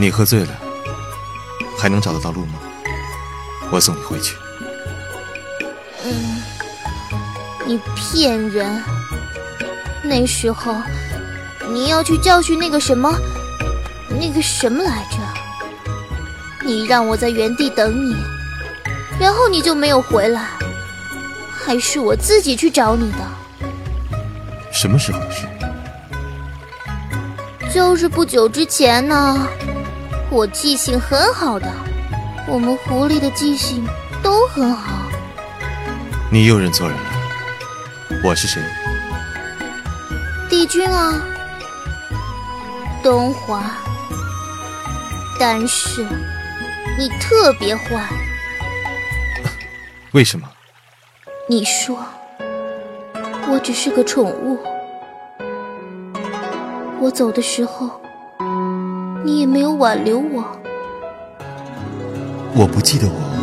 你喝醉了，还能找得到路吗？我送你回去。嗯，你骗人。那时候你要去教训那个什么，那个什么来着？你让我在原地等你，然后你就没有回来，还是我自己去找你的。什么时候的事？就是不久之前呢。我记性很好的，我们狐狸的记性都很好。你又认错人了，我是谁？帝君啊，东华。但是你特别坏。为什么？你说我只是个宠物，我走的时候。你也没有挽留我，我不记得我。